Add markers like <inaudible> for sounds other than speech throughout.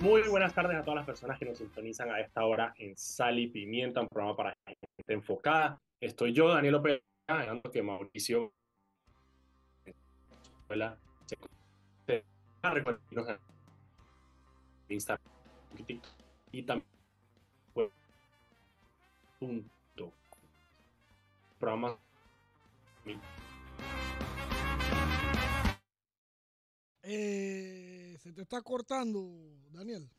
Muy buenas tardes a todas las personas que nos sintonizan a esta hora en Sal y Pimienta, un programa para gente enfocada. Estoy yo, Daniel López, dejando que Mauricio Instagram y también punto programa eh, se te está cortando, Daniel.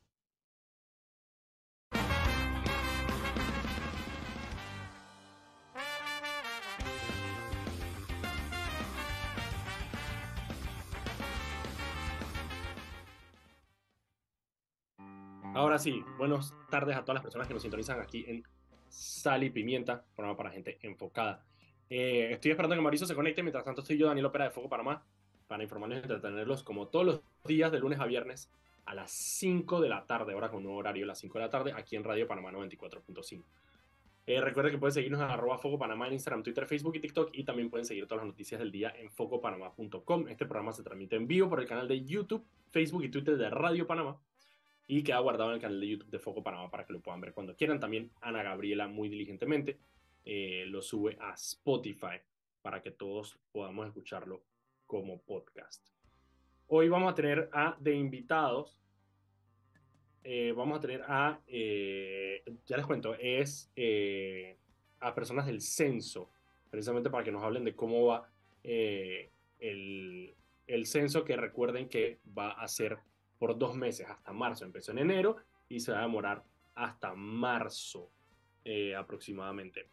Ahora sí, buenas tardes a todas las personas que nos sintonizan aquí en Sal y Pimienta, programa para gente enfocada. Eh, estoy esperando que Mauricio se conecte, mientras tanto estoy yo, Daniel Opera de Foco Panamá, para informarles y entretenerlos como todos los días de lunes a viernes a las 5 de la tarde, ahora con un nuevo horario, las 5 de la tarde, aquí en Radio Panamá 94.5. Eh, recuerden que pueden seguirnos en arroba Foco Panamá en Instagram, Twitter, Facebook y TikTok y también pueden seguir todas las noticias del día en focopanamá.com. Este programa se transmite en vivo por el canal de YouTube, Facebook y Twitter de Radio Panamá y queda guardado en el canal de YouTube de Foco Panamá para que lo puedan ver cuando quieran. También Ana Gabriela muy diligentemente eh, lo sube a Spotify para que todos podamos escucharlo como podcast. Hoy vamos a tener a de invitados, eh, vamos a tener a, eh, ya les cuento, es a personas del censo, precisamente para que nos hablen de cómo va el, el censo, que recuerden que va a ser por dos meses hasta marzo. Empezó en enero y se va a demorar hasta marzo eh, aproximadamente.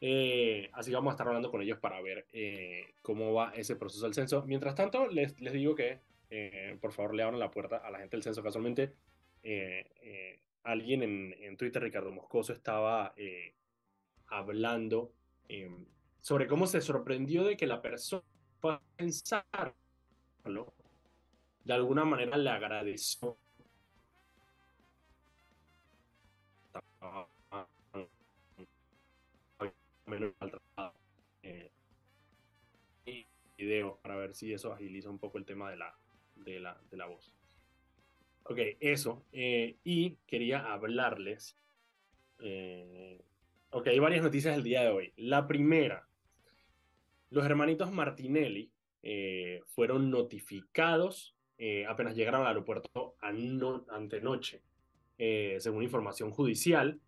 Eh, así que vamos a estar hablando con ellos para ver eh, cómo va ese proceso del censo. Mientras tanto, les, digo que por favor le abran la puerta a la gente del censo. Casualmente, alguien en, en, Twitter, Ricardo Moscoso, estaba hablando sobre cómo se sorprendió de que la persona pensarlo de alguna manera le agradeció eh, video para ver si eso agiliza un poco el tema de la, de la, de la voz. Ok, eso. Eh, y quería hablarles. Eh, ok, hay varias noticias del día de hoy. La primera, los hermanitos Martinelli eh, fueron notificados eh, apenas llegaron al aeropuerto antenoche. Eh, según información judicial,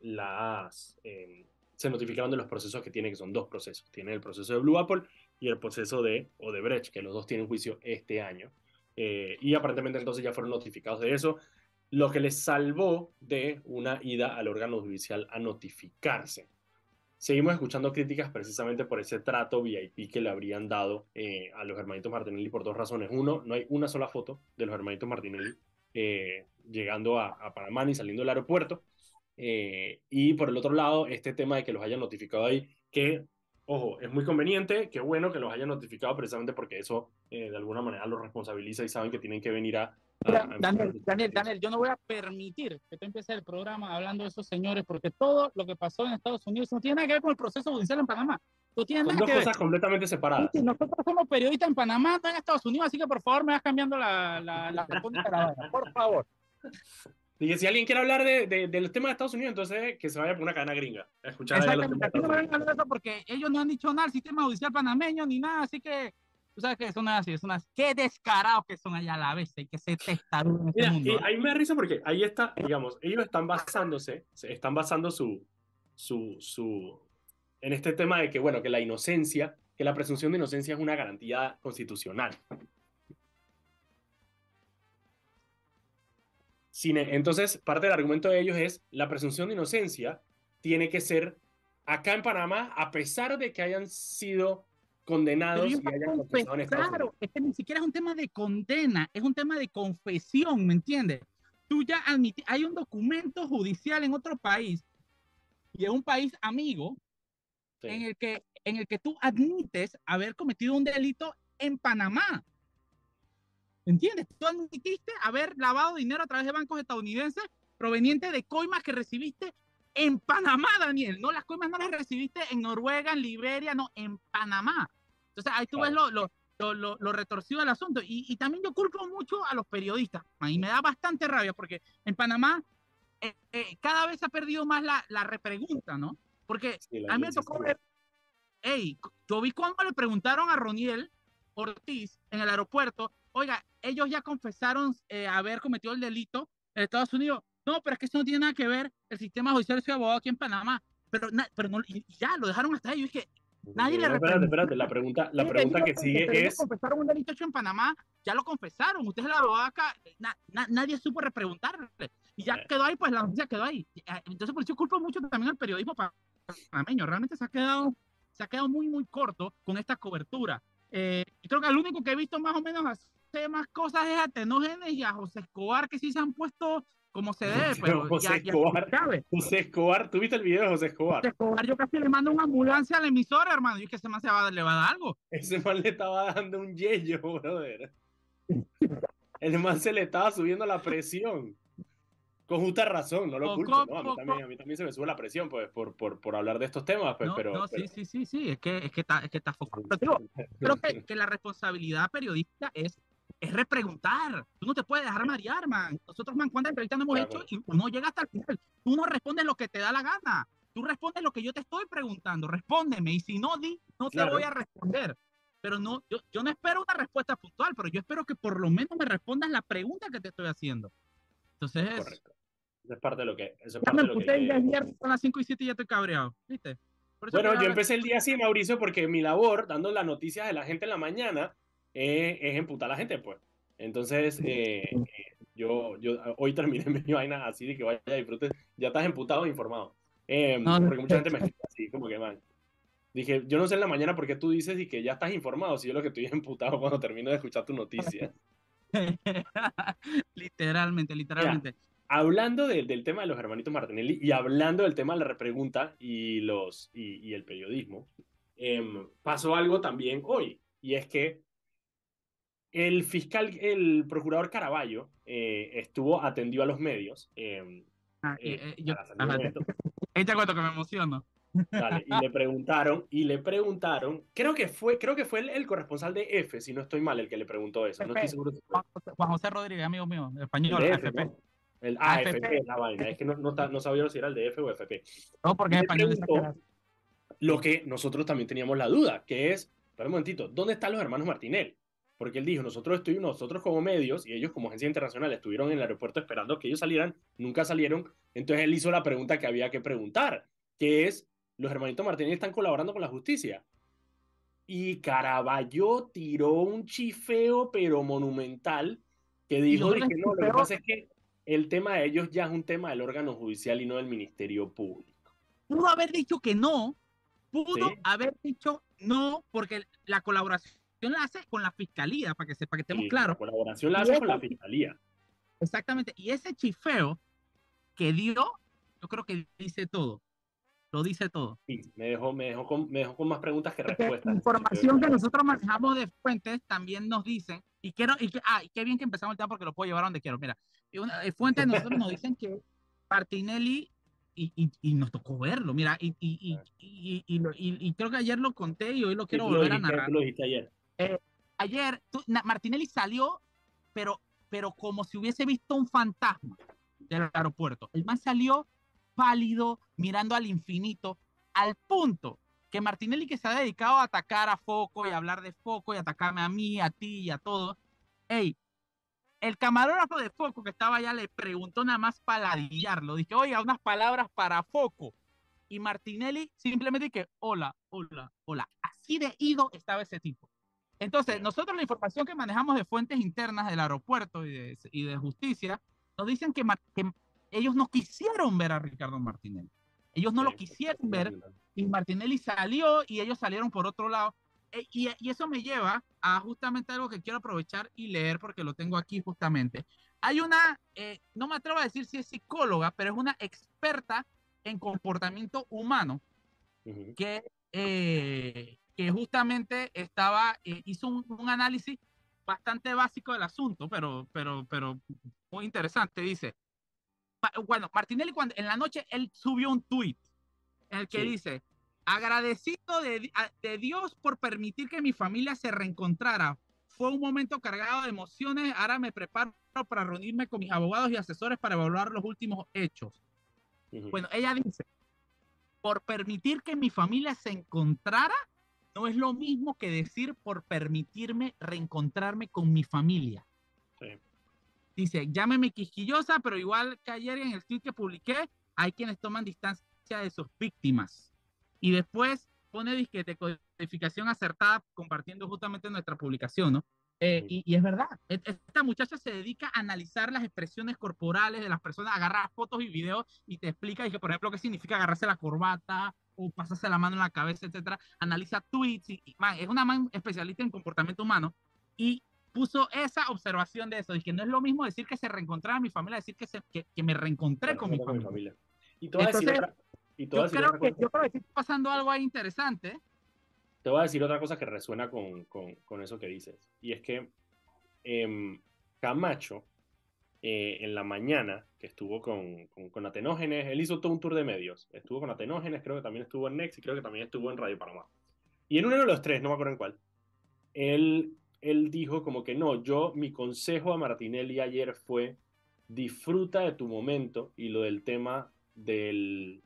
las, em, se notificaron de los procesos que tiene, que son dos procesos. Tiene el proceso de Blue Apple y el proceso de Odebrecht, que los dos tienen juicio este año. y aparentemente entonces ya fueron notificados de eso, lo que les salvó de una ida al órgano judicial a notificarse. Seguimos escuchando críticas precisamente por ese trato VIP que le habrían dado eh, a los hermanitos Martinelli por dos razones. Uno, no hay una sola foto de los hermanitos Martinelli eh, llegando a, Panamá ni saliendo del aeropuerto. Eh, y por el otro lado, este tema de que los hayan notificado ahí, que, ojo, es muy conveniente, qué bueno que los hayan notificado precisamente porque eso de alguna manera los responsabiliza y saben que tienen que venir a, Daniel, Daniel, Daniel, yo no voy a permitir que tú empieces el programa hablando de esos señores, porque todo lo que pasó en Estados Unidos no tiene nada que ver con el proceso judicial en Panamá. No tiene Son nada dos cosas completamente separadas. Nosotros somos periodistas en Panamá, no en Estados Unidos, así que por favor me vas cambiando la, la, la por favor. Dije, si alguien quiere hablar de, de, del tema de Estados Unidos, entonces que se vaya por una cadena gringa. escuchar Exactamente, no vengan eso porque ellos no han dicho nada del sistema judicial panameño ni nada, así que tú sabes que son así, son así, qué descarados que son allá a la vez, que se testaron este mundo. Y ahí me da risa porque ahí está, digamos, ellos están basándose, están basando su, su, su, en este tema de que, bueno, que la inocencia, que la presunción de inocencia es una garantía constitucional. Entonces, parte del argumento de ellos es, la presunción de inocencia tiene que ser acá en Panamá, a pesar de que hayan sido condenados y hayan Claro, es que ni siquiera es un tema de condena, es un tema de confesión, ¿me entiendes? Tú ya admitís, hay un documento judicial en otro país y es un país amigo en, el que, en el que tú admites haber cometido un delito en Panamá. ¿Entiendes? Tú admitiste haber lavado dinero a través de bancos estadounidenses proveniente de coimas que recibiste en Panamá, Daniel. No, las coimas no las recibiste en Noruega, en Liberia, no, en Panamá. Entonces ahí tú ves lo, lo, lo, lo retorcido del asunto. Y, y, también yo culpo mucho a los periodistas, y me da bastante rabia, porque en Panamá eh, eh, cada vez ha perdido más la, la repregunta, ¿no? Porque a mí me tocó ver, hey, yo vi cuando le preguntaron a Roniel Ortiz en el aeropuerto, oiga, ellos ya confesaron eh, haber cometido el delito en Estados Unidos. No, pero es que eso no tiene nada que ver el sistema judicial de abogado aquí en Panamá. Pero, pero no, ya, lo dejaron hasta ahí. Yo dije, nadie no, le espérate, espérate, la pregunta, la pregunta que sigue es... confesaron un delito hecho en Panamá, ya lo confesaron. Usted es el abogado acá, na, na, nadie supo repreguntarle. Y ya quedó ahí, pues la noticia quedó ahí. Entonces, por eso culpo mucho también al periodismo panameño. Realmente se ha quedado, se ha quedado muy, muy corto con esta cobertura. Eh, creo que el único que he visto más o menos más cosas es a Tenógenes y a José Escobar, que sí se han puesto como se debe, <laughs> pero José ya, Escobar, ya José Escobar, ¿tú viste el video de José Escobar? José Escobar, yo casi le mando una ambulancia a la emisora, hermano. Y es que ese man se va, le va a dar algo. Ese man le estaba dando un yello, <laughs> brother. El man se le estaba subiendo la presión. Con justa razón, no lo ¿no? A mí, también, a mí también se me sube la presión, pues, por, por, por hablar de estos temas, pues, no, pero... No, pero... sí, sí, sí, sí, es que, es que está, es que está focado. Pero digo, creo que, que la responsabilidad periodística es es repreguntar. Tú no te puedes dejar marear, man. Nosotros, man, ¿cuántas entrevistas no hemos Claro. hecho? Y uno llega hasta el final. Tú no respondes lo que te da la gana. Tú respondes lo que yo te estoy preguntando. Respóndeme. Y si no di, no te Claro. voy a responder. Pero no, yo, yo no espero una respuesta puntual, pero yo espero que por lo menos me respondas la pregunta que te estoy haciendo. Entonces, Correcto. Eso es parte de lo que... Eso es ya parte me de lo que... puse ya es viernes a las 5 y 7 y ya estoy cabreado. ¿Viste? Bueno, yo empecé el día así, Mauricio, porque mi labor, dando las noticias de la gente en la mañana, eh, es emputar a la gente, pues. Entonces, eh, eh, yo, yo hoy terminé <laughs> mi vaina así de que vaya a disfrutes. Ya estás emputado e informado. Eh, No, porque mucha gente me <laughs> escribe así, como que, man. Dije, yo no sé en la mañana por qué tú dices y que ya estás informado, si yo lo que estoy es emputado <laughs> cuando termino de escuchar tu noticia. literalmente, literalmente. hablando de- del tema de los hermanitos Martinelli y hablando del tema de la repregunta y, los, y, y el periodismo, em, pasó algo también hoy, y es que el fiscal, el procurador Caraballo, eh, estuvo atendido a los medios. em, Ah, eh, eh, eh, yo- para salir ajá, de esto. <laughs> ahí te cuento que me emociono. Dale, y le preguntaron, y le preguntaron, creo que fue, creo que fue el, el corresponsal de F, si no estoy mal, el que le preguntó eso. No estoy seguro si fue Juan José, Rodríguez, amigo mío, el español, de AFP. ¿no? El AFP, AFP. la vaina. Es que no, no, sabía si era el de F o FP. No, porque es español. preguntó lo que nosotros también teníamos la duda, que es, espera un momentito, ¿dónde están los hermanos Martinelli? Porque él dijo, nosotros estuvimos, nosotros como medios y ellos como agencia internacional estuvieron en el aeropuerto esperando que ellos salieran, nunca salieron, entonces él hizo la pregunta que había que preguntar, que es, ¿los hermanitos Martinelli están colaborando con la justicia? Y Caraballo tiró un chifeo, pero monumental, que dijo que no, lo que pasa es que el tema de ellos ya es un tema del órgano judicial y no del Ministerio Público. Pudo haber dicho que no, pudo Sí. haber dicho no, porque la colaboración la hace con la fiscalía, para que, sepa que estemos Sí, claros. La colaboración la Y hace eso- con la fiscalía. Exactamente. Y ese chifeo que dio, yo creo que dice todo. Lo dice todo. Sí, me dejó, me dejó, con, me dejó con más preguntas que Porque respuestas. información que nosotros manejamos de fuentes también nos dicen, y quiero, y que, ah, y qué bien que empezamos el tema porque lo puedo llevar a donde quiero. Mira, una- eh, fuentes nosotros nos dicen que Martinelli, y, y, y nos tocó verlo, mira, y, y, y, y, y, lo- y- y creo que ayer lo conté y hoy lo quiero volver a narrar. lo dijiste ayer. Ayer tú- na- Martinelli salió, pero, pero como si hubiese visto un fantasma del aeropuerto. El man salió pálido, mirando al infinito, al punto que Martinelli, que se ha dedicado a atacar a Foco y hablar de Foco y atacarme a mí, a ti y a todos, hey, el camarógrafo de Foco que estaba allá le preguntó nada más para ladillarlo. Dije, oiga, unas palabras para Foco. Y Martinelli simplemente que, hola, hola, hola. Así de ido estaba ese tipo. Entonces, nosotros la información que manejamos de fuentes internas del aeropuerto y de, y de justicia, nos dicen que, que ellos no quisieron ver a Ricardo Martinelli. Ellos no lo Sí, quisieron ver y Martinelli salió y ellos salieron por otro lado. E- Y, y eso me lleva a justamente algo que quiero aprovechar y leer porque lo tengo aquí justamente. Hay una, eh, no me atrevo a decir si es psicóloga, pero es una experta en comportamiento humano Ujú. que, eh, que justamente estaba, eh, hizo un, un análisis bastante básico del asunto, pero, pero, pero muy interesante. Dice, bueno, Martinelli cuando, en la noche él subió un tweet en el que Sí. dice, Agradecido de, de Dios por permitir que mi familia se reencontrara. Fue un momento cargado de emociones. Ahora me preparo para reunirme con mis abogados y asesores para evaluar los últimos hechos. Bueno, ella dice, por permitir que mi familia se encontrara, no es lo mismo que decir por permitirme reencontrarme con mi familia. Dice, llámeme quisquillosa, pero igual que ayer en el tweet que publiqué, hay quienes toman distancia de sus víctimas. Y después pone disquete codificación acertada compartiendo justamente nuestra publicación, ¿no? Eh, y, es verdad, e, esta muchacha se dedica a analizar las expresiones corporales de las personas, agarra fotos y videos y te explica, y que, por ejemplo, qué significa agarrarse la corbata o pasarse la mano en la cabeza, etcétera. Analiza tweets y, man, es una man especialista en comportamiento humano y puso esa observación de eso. Dije, no es lo mismo decir que se reencontraba mi familia, decir que, se, que, me reencontré con, mi familia. Y todo Entonces, y yo, creo que, yo creo que está pasando algo ahí interesante te voy a decir otra cosa que resuena con, con, con eso que dices. Y es que eh, Camacho, eh, en la mañana, que estuvo con, con, Atenógenes, él hizo todo un tour de medios. Estuvo con Atenógenes, creo que también estuvo en Next y creo que también estuvo en Radio Panamá. Y en uno de los tres, no me acuerdo en cuál, él, él dijo como que no, yo, mi consejo a Martinelli ayer fue disfruta de tu momento y lo del tema del,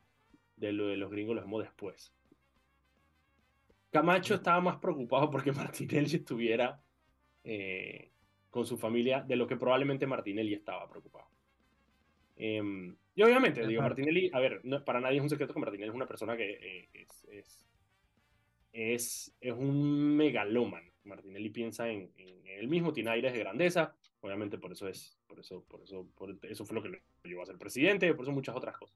de lo de los gringos lo vemos después. Camacho estaba más preocupado porque <laughs> Martinelli estuviera eh, con su familia de lo que probablemente Martinelli estaba preocupado. Em, y obviamente, digo, Martinelli, a ver, para nadie es un secreto que Martinelli es una persona que eh, es, es, es, es, un megalómano. Martinelli piensa en, en, él mismo, tiene aires de grandeza, obviamente por eso es, por eso, por eso, por eso fue lo que le llevó a ser presidente, por eso muchas otras cosas.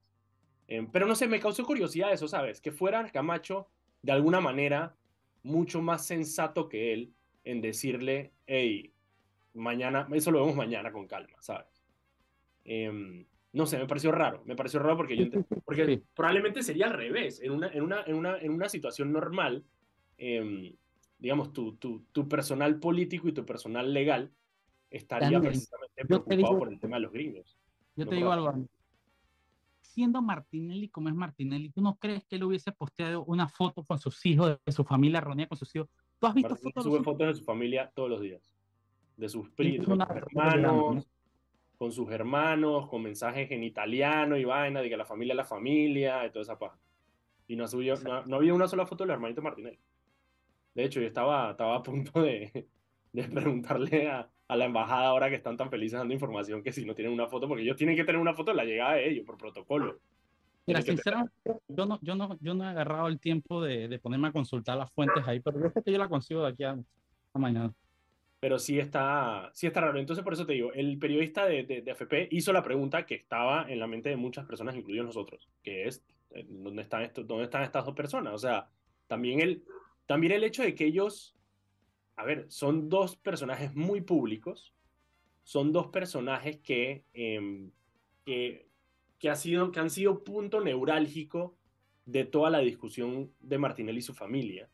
Em, pero no sé, me causó curiosidad eso, ¿sabes? Que fuera Camacho de alguna manera mucho más sensato que él en decirle, hey, mañana, eso lo vemos mañana con calma, ¿sabes? Em, no sé, me pareció raro, me pareció raro porque yo <laughs> porque probablemente sería al revés, en una, en una, en una, en una situación normal, em, digamos, tu, tu, tu, personal político y tu personal legal estaría precisamente preocupado por el tema de los gringos. Yo te digo algo, siendo Martinelli como es Martinelli, ¿tú no crees que él hubiese posteado una foto con sus hijos, de su familia reunida con sus hijos? ¿Tú has visto fotos? Sube fotos de su familia todos los días. De sus primos, hermanos, con sus hermanos, con mensajes en italiano y vaina, de que la familia es la familia, y toda esa paja. Y no, subió, no, había una sola foto del hermanito Martinelli. De hecho, yo estaba, estaba a punto de, <laughs> de preguntarle a, a la embajada ahora que están tan felices dando información que si no tienen una foto, porque ellos tienen que tener una foto de la llegada de ellos por protocolo. Mira, sinceramente, yo no, yo, no, yo no he agarrado el tiempo de, de, ponerme a consultar las fuentes ahí, pero yo sé que yo la consigo de aquí a, mañana. Pero sí está, sí está raro. Entonces, por eso te digo, el periodista de, de, de, AFP hizo la pregunta que estaba en la mente de muchas personas, incluidos nosotros, que es, eh, ¿dónde están, estos, ¿dónde están estas dos personas? O sea, también el, también el hecho de que ellos a ver, son dos personajes muy públicos, son dos personajes que, em, que, que, ha sido, que han sido punto neurálgico de toda la discusión de Martinelli y su familia.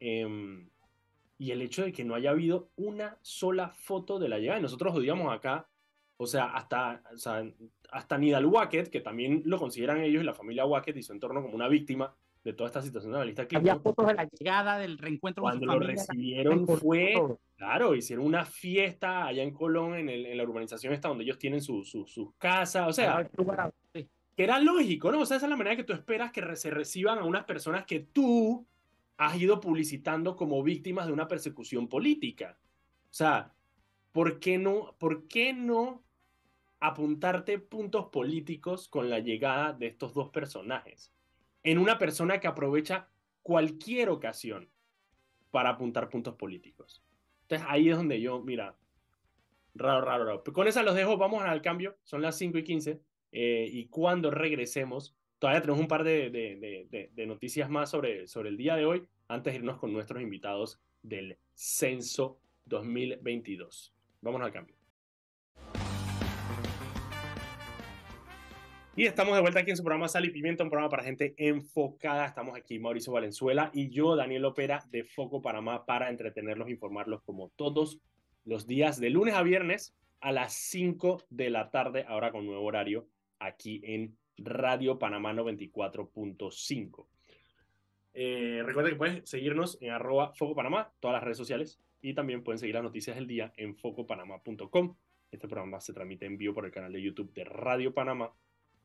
Em, y el hecho de que no haya habido una sola foto de la llegada. Y nosotros odiamos acá, o sea, hasta, o sea, hasta Nidal Wackett, que también lo consideran ellos y la familia Wackett y su entorno como una víctima, de toda esta situación de la lista Había fotos de la llegada, del reencuentro Cuando con su lo recibieron fue, claro, hicieron una fiesta allá en Colón, en, el, en la urbanización esta donde ellos tienen sus su, su casas, o sea, que era lógico, ¿no? O sea, esa es la manera que tú esperas que se reciban a unas personas que tú has ido publicitando como víctimas de una persecución política. O sea, ¿por qué no, por qué no apuntarte puntos políticos con la llegada de estos dos personajes? en una persona que aprovecha cualquier ocasión para apuntar puntos políticos. Entonces ahí es donde yo, mira, raro, raro, raro. con esa los dejo, vamos al cambio, son las 5 y 15, eh, y cuando regresemos, todavía tenemos un par de, de, de, noticias más sobre, sobre el día de hoy, antes de irnos con nuestros invitados del Censo 2022. Vamos al cambio. Y estamos de vuelta aquí en su programa Sal y Pimienta, un programa para gente enfocada. Estamos aquí Mauricio Valenzuela y yo, Daniel Opera, de Foco Panamá, para entretenerlos, informarlos como todos los días, de lunes a viernes a las 5 de la tarde, ahora con nuevo horario, aquí en Radio Panamá 94.5. Eh, recuerda que puedes seguirnos en arroba Foco Panamá, todas las redes sociales, y también pueden seguir las noticias del día en focopanamá.com. Este programa se transmite en vivo por el canal de YouTube de Radio Panamá,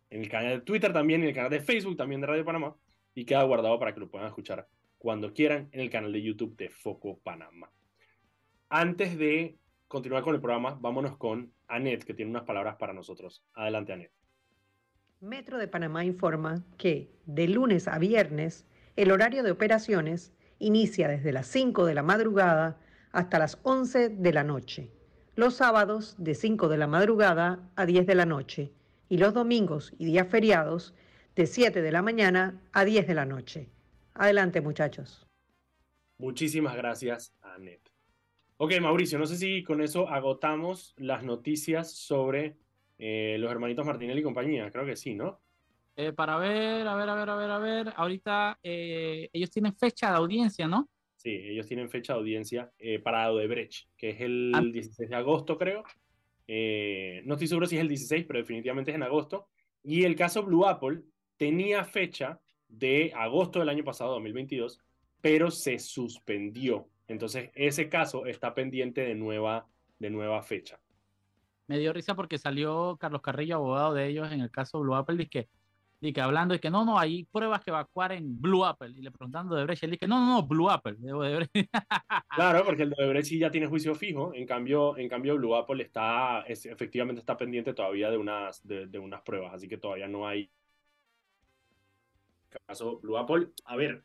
en el canal de Twitter también, en el canal de Facebook también de Radio Panamá, y queda guardado para que lo puedan escuchar cuando quieran en el canal de YouTube de Foco Panamá. Antes de continuar con el programa, vámonos con Anet, que tiene unas palabras para nosotros. Adelante, Anet. Metro de Panamá informa que de lunes a viernes el horario de operaciones inicia desde las 5 de la madrugada hasta las 11 de la noche. Los sábados de 5 de la madrugada a 10 de la noche y los domingos y días feriados de 7 de la mañana a 10 de la noche. Adelante muchachos. Muchísimas gracias, Anet. Ok, Mauricio, no sé si con eso agotamos las noticias sobre eh, los hermanitos Martinelli y compañía. Creo que sí, ¿no? Eh, para ver, a ver, a ver, a ver, a ver. Ahorita eh, ellos tienen fecha de audiencia, ¿no? Sí, ellos tienen fecha de audiencia para Odebrecht, que es el Ah. 16 de agosto, creo. No estoy seguro si es el 16, pero definitivamente es en agosto. Y el caso Blue Apple tenía fecha de agosto del año pasado, 2022, pero se suspendió. Entonces, ese caso está pendiente de nueva, de nueva fecha. Me dio risa porque salió Carlos Carrillo, abogado de ellos en el caso Blue Apple, dice que, dice que hablando de que no, no, hay pruebas que evacuar en Blue Apple. Y le preguntando de Brecht, él dice no, no, no, Blue Apple. Claro, porque el de Odebrecht sí ya tiene juicio fijo, en cambio, en cambio Blue Apple está, es- efectivamente está pendiente todavía de unas, de unas pruebas, así que todavía no hay caso Blue Apple. A ver,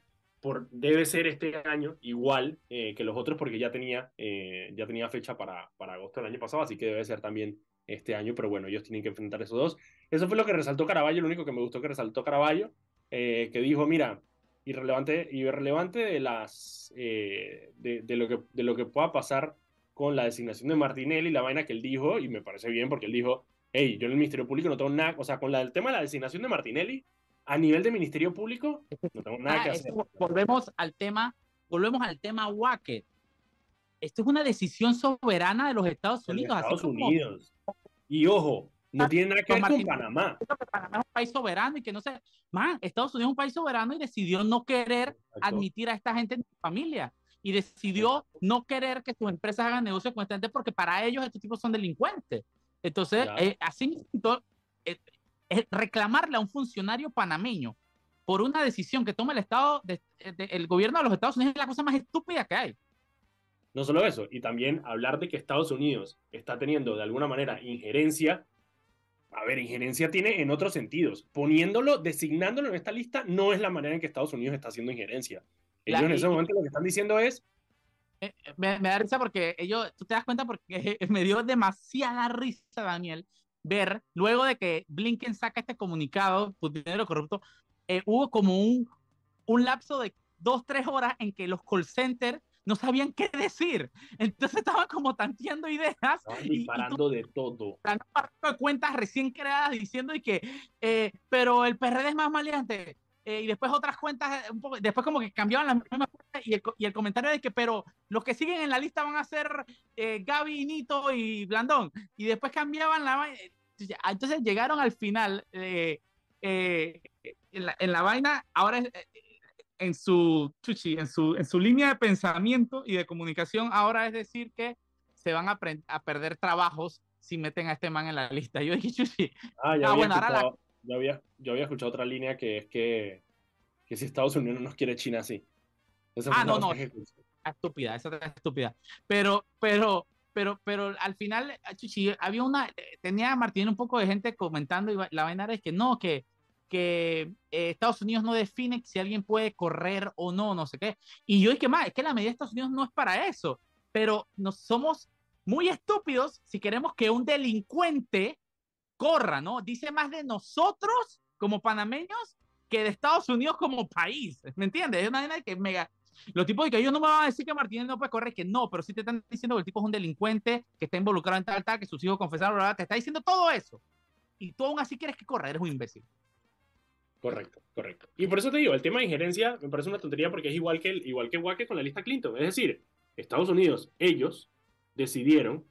debe ser este año igual eh, que los otros porque ya tenía, eh, ya tenía fecha para, para agosto del año pasado, así que debe ser también este año, pero bueno, ellos tienen que enfrentar esos dos. Eso fue lo que resaltó Caraballo, lo único que me gustó que resaltó Caraballo, eh, que dijo, mira, irrelevante, irrelevante de, las, de lo que, de lo que pueda pasar con la designación de Martinelli, la vaina que él dijo, y me parece bien porque él dijo, hey, yo en el Ministerio Público no tengo nada, o sea, con la, el tema de la designación de Martinelli, a nivel de Ministerio Público, no tengo nada Ah, que esto- hacer. volvemos al tema, volvemos al tema Wacket. Esto es una decisión soberana de los Estados los Unidos. Estados como Unidos. Y ojo, no tiene nada que ver con Panamá. Panamá es un país soberano y que no sé, man, Estados Unidos es un país soberano y decidió no querer Exacto. admitir a esta gente en su familia y decidió no querer que sus empresas hagan negocios con esta gente porque para ellos estos tipos son delincuentes. Entonces, eh, así reclamarle a un funcionario panameño por una decisión que toma el Estado, de- de- el gobierno de los Estados Unidos es la cosa más estúpida que hay. No solo eso, y también hablar de que Estados Unidos está teniendo de alguna manera injerencia. A ver, injerencia tiene en otros sentidos. Poniéndolo, designándolo en esta lista, no es la manera en que Estados Unidos está haciendo injerencia. La- Ellos en y- ese momento lo que están diciendo es, Eh, eh, me, me da risa porque ellos, tú te das cuenta porque <laughs> me dio demasiada risa, Daniel, ver, luego de que Blinken saca este comunicado, Putin dinero corrupto, eh, hubo como un, un lapso de dos, tres horas en que los call centers no sabían qué decir. Entonces estaban como tanteando ideas estaban y- y tú disparando de todo. de cuentas recién creadas diciendo y que, eh, pero el PRD es más maleante. Eh, y después otras cuentas, eh, un poco, después como que cambiaban las mismas cuentas y el, y el comentario de que, pero los que siguen en la lista van a ser eh, Gaby, Nito y Blandón. Y después cambiaban la vaina. Entonces, llegaron al final eh, eh, en, la, en la vaina, ahora es, eh, en su, chuchi, en su, en su línea de pensamiento y de comunicación, ahora es decir que se van a, a perder trabajos si meten a este man en la lista. <laughs> Yo dije, chuchi, Ah, ya Ah, bueno, ahora la- yo, había, yo había escuchado otra línea que es que, que si Estados Unidos no nos quiere China así. Esa Ah, no, no. que estúpida, esa es estúpida. Pero, pero, pero, pero al final, ah, chuchi, había una, tenía Martín un poco de gente comentando y la vaina es que no, que, que eh, Estados Unidos no define si alguien puede correr o no, no sé qué. Y yo dije, más, es que la medida de Estados Unidos no es para eso, pero nos somos muy estúpidos si queremos que un delincuente corra, ¿no? Dice más de nosotros como panameños que de Estados Unidos como país, ¿me entiendes? Es una vaina que mega... Los tipos de que ellos no me van a decir que Martínez no puede correr, que no, pero sí te están diciendo que el tipo es un delincuente, que está involucrado en tal, tal, que sus hijos confesaron, bla, te está diciendo todo eso. Y tú aún así quieres que corra, eres un imbécil. Correcto, correcto. Y por eso te digo, el tema de injerencia me parece una tontería porque es igual que, el, igual que Wackett con la lista Clinton. Es decir, Estados Unidos, ellos decidieron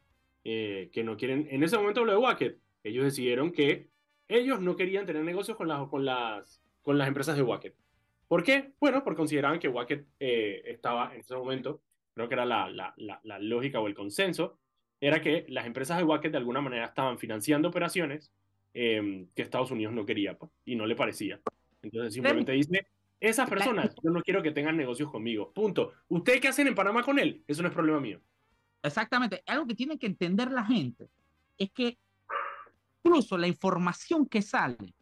eh, que no quieren, en ese momento lo de Wackett, ellos decidieron que ellos no querían tener negocios con, las con, las, con las empresas de Wackett. ¿Por qué? Bueno, porque consideraban que Wacket eh, estaba en ese momento, creo que era la, la, la, lógica o el consenso, era que las empresas de Wacket de alguna manera estaban financiando operaciones em, que Estados Unidos no quería pues, y no le parecía. Entonces simplemente dice, esas personas, yo no quiero que tengan negocios conmigo. Punto. ¿Ustedes qué hacen en Panamá con él? Eso no es problema mío. Exactamente. Algo que tiene que entender la gente es que incluso la información que sale,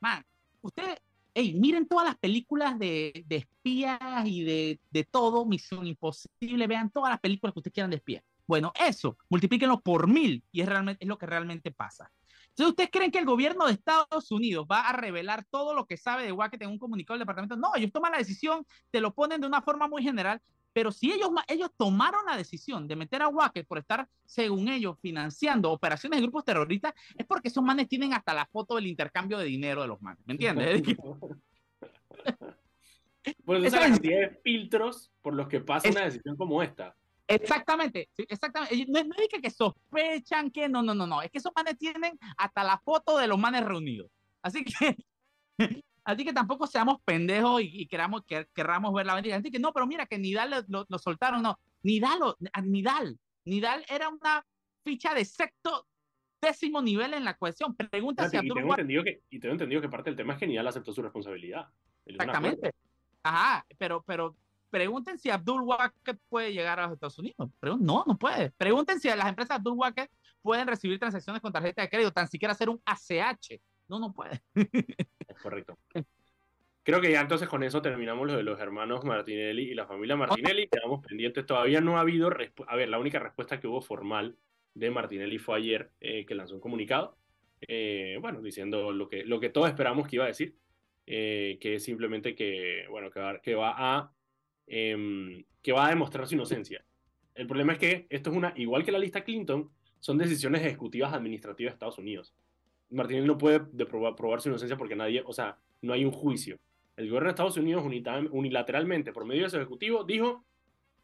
man, ustedes, hey, miren todas las películas de, de espías y de, todo, Misión Imposible, vean todas las películas que ustedes quieran de espías. Bueno, eso, multiplíquenlo por mil y es, realmente, es lo que realmente pasa. Entonces, ¿ustedes creen que el gobierno de Estados Unidos va a revelar todo lo que sabe de Wacket en un comunicado del departamento? No, ellos toman la decisión, te lo ponen de una forma muy general, pero si ellos, ellos tomaron la decisión de meter a Wacket por estar, según ellos, financiando operaciones de grupos terroristas, es porque esos manes tienen hasta la foto del intercambio de dinero de los manes. ¿Me entiendes? pues <laughs> esa cantidad de filtros por los que pasa una decisión como esta. Exactamente, exactamente. No, no es que, sospechan que no, no, no, no. Es que esos manes tienen hasta la foto de los manes reunidos. Así que, <laughs> así que tampoco seamos pendejos y, queramos, que, querramos ver la mentira. Así que no, pero mira que Nidal lo, soltaron, no. Nidal, Nidal, Nidal era una ficha de sexto décimo nivel en la cuestión. Pregúntase a y tengo, entendido que, y tengo entendido que parte del tema es que Nidal aceptó su responsabilidad. Exactamente. Ajá, pero, pero Pregunten si Abdul Wacket puede llegar a los Estados Unidos. no, no puede. Pregunten si las empresas Abdul Wacket pueden recibir transacciones con tarjeta de crédito, tan siquiera hacer un ACH. No, no puede. Es correcto. Creo que ya entonces con eso terminamos lo de los hermanos Martinelli y la familia Martinelli. Quedamos pendientes. Todavía no ha habido. A ver, la única respuesta que hubo formal de Martinelli fue ayer eh, que lanzó un comunicado. Eh, bueno, diciendo lo que, lo que todos esperamos que iba a decir. Eh, que es simplemente que, bueno, que va a Em, que va a demostrar su inocencia. El problema es que esto es una, igual que la lista Clinton, son decisiones ejecutivas administrativas de Estados Unidos. Martínez no puede probar, su inocencia porque nadie, o sea, no hay un juicio. El gobierno de Estados Unidos unilateralmente, por medio de su ejecutivo, dijo,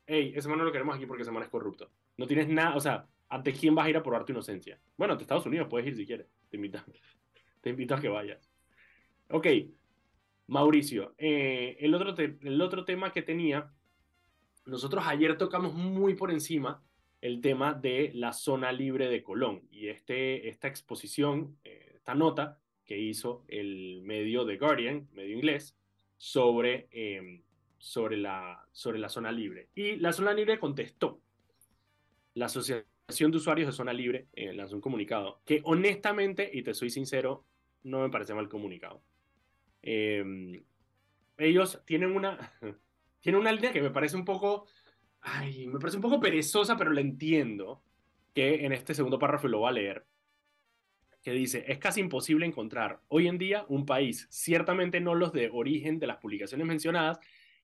hey, ese man no lo queremos aquí porque ese man es corrupto. No tienes nada, o sea, ¿ante quién vas a ir a probar tu inocencia? Bueno, ante Estados Unidos puedes ir si quieres, te invito, <laughs> te invito a que vayas. Ok, Mauricio, eh, el, otro el otro tema que tenía, nosotros ayer tocamos muy por encima el tema de la zona libre de Colón y este, esta exposición, eh, esta nota que hizo el medio The Guardian, medio inglés, sobre, em, sobre, la, sobre la zona libre. Y la zona libre contestó. La Asociación de Usuarios de Zona Libre eh, lanzó un comunicado que honestamente, y te soy sincero, no me parece mal comunicado. Em, ellos tienen una, <laughs> tienen una línea que me parece un poco, ay, me parece un poco perezosa, pero la entiendo, que en este segundo párrafo lo voy a leer, que dice, es casi imposible encontrar hoy en día un país, ciertamente no los de origen de las publicaciones mencionadas,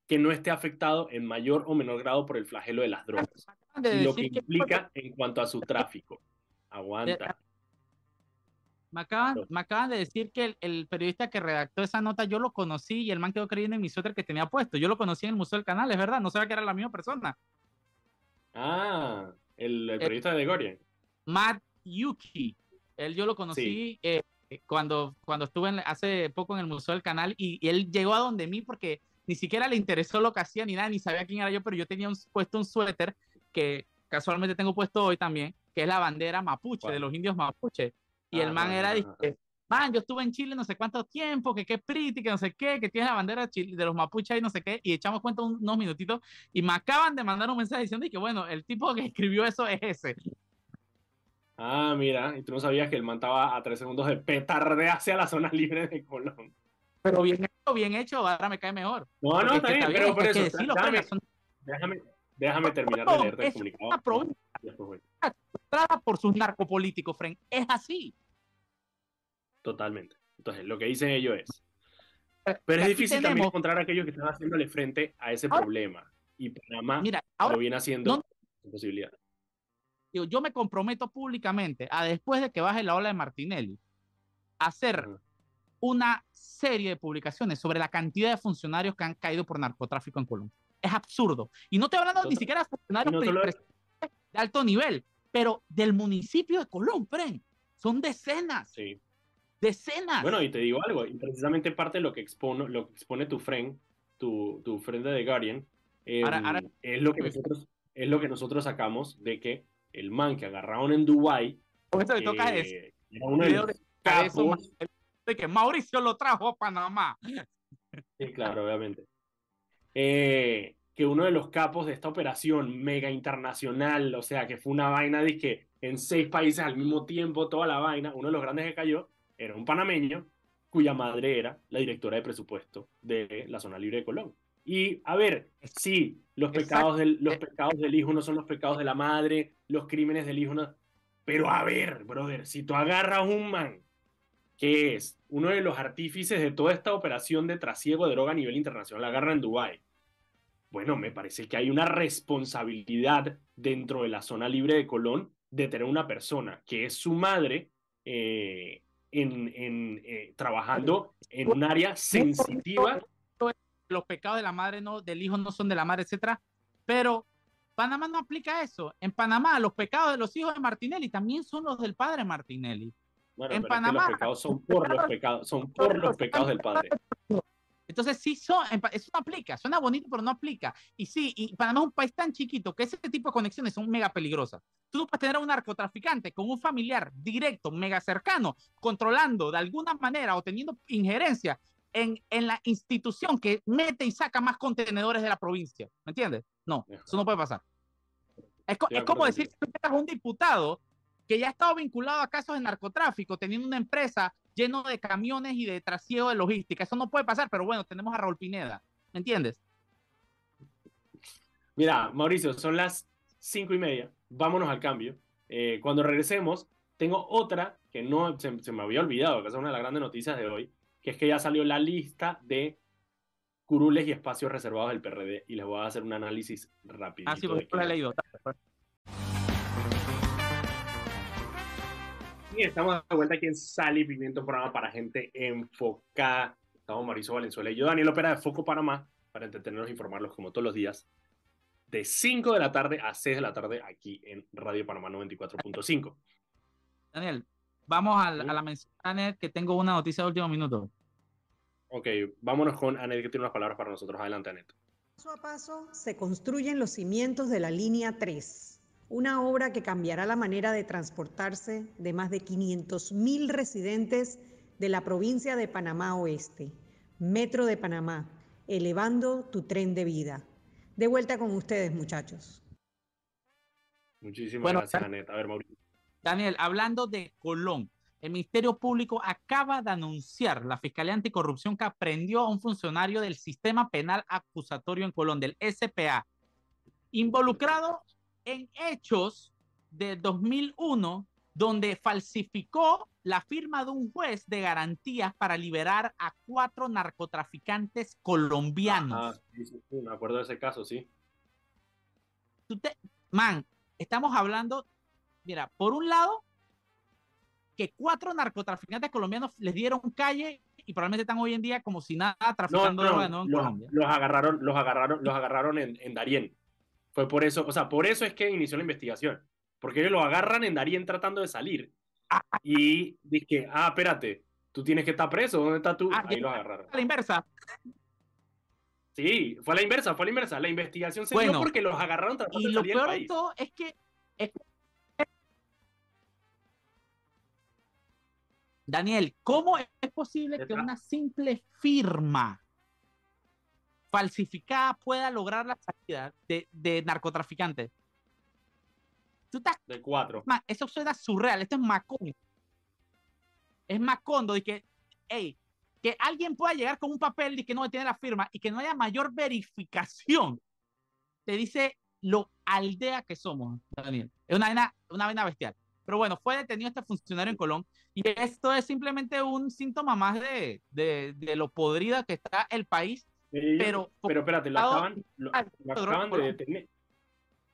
que no esté afectado en mayor o menor grado por el flagelo de las drogas, y lo que implica en cuanto a su tráfico. Aguanta. Me acaban, de decir que el, periodista que redactó esa nota yo lo conocí y el man quedó creyendo en mi suéter que tenía puesto. Yo lo conocí en el Museo del Canal, es verdad, no sabía que era la misma persona. Ah, el, eh, periodista de Gorian. Matt Yuki. Él yo lo conocí eh, cuando, cuando estuve hace poco en el Museo del Canal y, él llegó a donde mí porque ni siquiera le interesó lo que hacía ni nada, ni sabía quién era yo, pero yo tenía puesto un suéter que casualmente tengo puesto hoy también, que es la bandera mapuche, de los indios mapuche. Y el man era, dije, man, yo estuve en Chile no sé cuánto tiempo, que qué pretty, que no sé qué, que tiene la bandera de los mapuches y no sé qué, y echamos cuenta unos minutitos, y me acaban de mandar un mensaje diciendo que, bueno, el tipo que escribió eso es ese. Ah, mira, y tú no sabías que el man estaba a tres segundos de petarde hacia la zona <laughs> libre de Colón. Pero bien hecho, bien hecho, ahora me cae mejor. No, no, está bien, pero por eso, déjame, déjame, déjame, terminar de leerte el comunicado. Una provincia por sus narcopolíticos, Frank. Es así. Totalmente. Entonces, lo que dicen ellos es. Pero es difícil también encontrar a aquellos que están haciéndole frente a ese problema. Y Panamá Mira, ahora, lo viene haciendo no, posibilidad. Yo me comprometo públicamente a después de que baje la ola de Martinelli, hacer una serie de publicaciones sobre la cantidad de funcionarios que han caído por narcotráfico en Colombia. Es absurdo. Y no te hablando ni siquiera de funcionarios de alto nivel, pero del municipio de Colón, Son decenas. Sí. Decenas. Bueno, y te digo algo, y precisamente parte de lo que expone, lo que expone tu friend tu, tu frente de Guardian, Ahora- em, ahora- es, lo que pues. nosotros, es lo que nosotros sacamos de que el man que agarraron en Dubái Por eso le toca eh, eso. era uno de Video los de eso, capos de que Mauricio lo trajo a Panamá. Sí, claro, obviamente. Eh, que uno de los capos de esta operación mega internacional, o sea, que fue una vaina de que en seis países al mismo tiempo, toda la vaina, uno de los grandes que cayó era un panameño cuya madre era la directora de presupuesto de la zona libre de Colón. Y a ver, sí, los pecados, del, los pecados del hijo no son los pecados de la madre, los crímenes del hijo no. Pero a ver, brother, si tú agarras un man que es uno de los artífices de toda esta operación de trasiego de droga a nivel internacional, la agarra en Dubái. Bueno, me parece que hay una responsabilidad dentro de la zona libre de Colón de tener una persona que es su madre eh, en, en, eh, trabajando en un área sensitiva. Los pecados de la madre no, del hijo no son de la madre, etcétera. Pero Panamá no aplica eso. En Panamá, los pecados de los hijos de Martinelli también son los del padre Martinelli. Bueno, En pero es que Panamá- los pecados son por los pecados, son por los pecados del padre. Entonces, sí, son, eso no aplica. Suena bonito, pero no aplica. Y sí, y Panamá es un país tan chiquito que ese tipo de conexiones son mega peligrosas. Tú no puedes tener a un narcotraficante con un familiar directo, mega cercano, controlando de alguna manera o teniendo injerencia en, en la institución que mete y saca más contenedores de la provincia. ¿Me entiendes? No, eso no puede pasar. Es, co- es como decir que tú un diputado que ya ha estado vinculado a casos de narcotráfico, teniendo una empresa lleno de camiones y de trasiego de logística. Eso no puede pasar, pero bueno, tenemos a Raúl Pineda. ¿Me entiendes? Mira, Mauricio, son las cinco y media. Vámonos al cambio. Eh, cuando regresemos, tengo otra que no se, se me había olvidado, que es una de las grandes noticias de hoy, que es que ya salió la lista de curules y espacios reservados del PRD y les voy a hacer un análisis rápido. Ah, sí, porque lo he leído. Y estamos de vuelta aquí en Sal y Pimiento, un programa para gente enfocada. Estamos Mauricio Valenzuela y yo, Daniel Opera de Foco Panamá, para entretenerlos e informarlos como todos los días, de 5 de la tarde a 6 de la tarde aquí en Radio Panamá 94.5. Daniel, vamos a, la mención Anet, que tengo una noticia de último minuto. Ok, vámonos con Anet, que tiene unas palabras para nosotros. Adelante, Anet. Paso a paso se construyen los cimientos de la línea 3, una obra que cambiará la manera de transportarse de más de 500.000 residentes de la provincia de Panamá Oeste, Metro de Panamá, elevando tu tren de vida. De vuelta con ustedes, muchachos. Muchísimas Bueno, gracias, Anet. A ver, Mauricio. Daniel, hablando de Colón, el Ministerio Público acaba de anunciar la Fiscalía Anticorrupción que aprendió a un funcionario del Sistema Penal Acusatorio en Colón, del SPA, involucrado en hechos de 2001, donde falsificó la firma de un juez de garantías para liberar a cuatro narcotraficantes colombianos. Ah, sí, sí, sí, me acuerdo de ese caso, sí. tú te- man, estamos hablando, mira, por un lado, que cuatro narcotraficantes colombianos les dieron calle y probablemente están hoy en día como si nada No, traficando no, de nuevo en los, Colombia. los agarraron, los agarraron, los agarraron en, en Darién. Fue por eso, o sea, por eso es que inició la investigación. Porque ellos lo agarran en Darién tratando de salir. Y dije, ah, espérate, tú tienes que estar preso, ¿dónde estás tú? Ah, Ahí los agarraron. A la inversa, Sí, fue a la inversa, fue a la inversa. La investigación se dio Bueno, porque los agarraron tratando y de lo salir del peor de todo es que es- Daniel, ¿cómo es posible que una simple firma falsificada pueda lograr la salida de, de narcotraficantes? Tú estás De cuatro. Ma- eso suena surreal, esto es Macondo. Es Macondo de que, hey, que alguien pueda llegar con un papel y que no tiene la firma y que no haya mayor verificación, te dice lo aldea que somos, Daniel. Es una vaina, una vaina bestial. Pero bueno, fue detenido este funcionario en Colón y esto es simplemente un síntoma más de, de, de lo podrida que está el país, pero, pero espérate, lo acaban, lo, acaban de detener.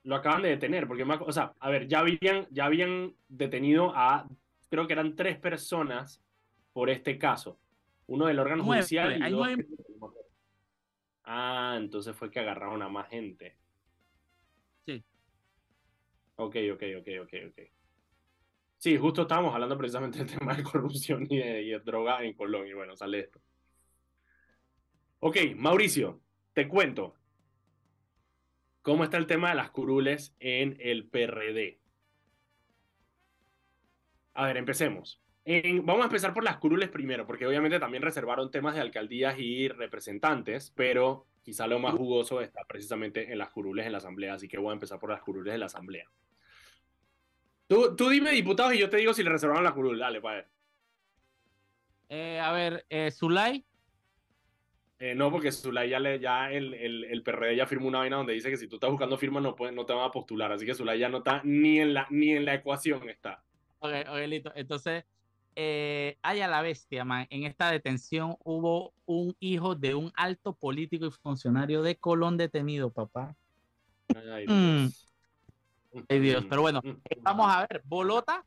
Lo acaban de detener, porque, más- o sea, a ver, ya habían, ya habían detenido a, creo que eran tres personas por este caso. Uno del órgano Nueve, judicial y hay dos nueve. que- Ah, entonces fue que agarraron a más gente. Sí. Ok, ok, ok, ok, ok. Sí, justo estábamos hablando precisamente del <laughs> tema de corrupción y de, y de droga en Colón, y bueno, sale esto. Ok, Mauricio, te cuento cómo está el tema de las curules en el PRD. A ver, empecemos. En- vamos a empezar por las curules primero, porque obviamente también reservaron temas de alcaldías y representantes, pero quizá lo más jugoso está precisamente en las curules en la asamblea, así que voy a empezar por las curules de la asamblea. Tú, tú dime diputados y yo te digo si le reservaron la curul. Dale, para ver. Eh, a ver, eh, Zulay, Eh, no, porque Zulay ya, le, ya el, el, el PRD ya firmó una vaina donde dice que si tú estás buscando firma no, puede- no te van a postular, así que Zulay ya no está ni en la, ni en la ecuación está. Ok, ok, listo. Entonces, eh, hay a la bestia, man. En esta detención hubo un hijo de un alto político y funcionario de Colón detenido, papá. Ay, Mm. Dios. Ay, Dios, pero bueno, Mm. Vamos a ver, Bolota,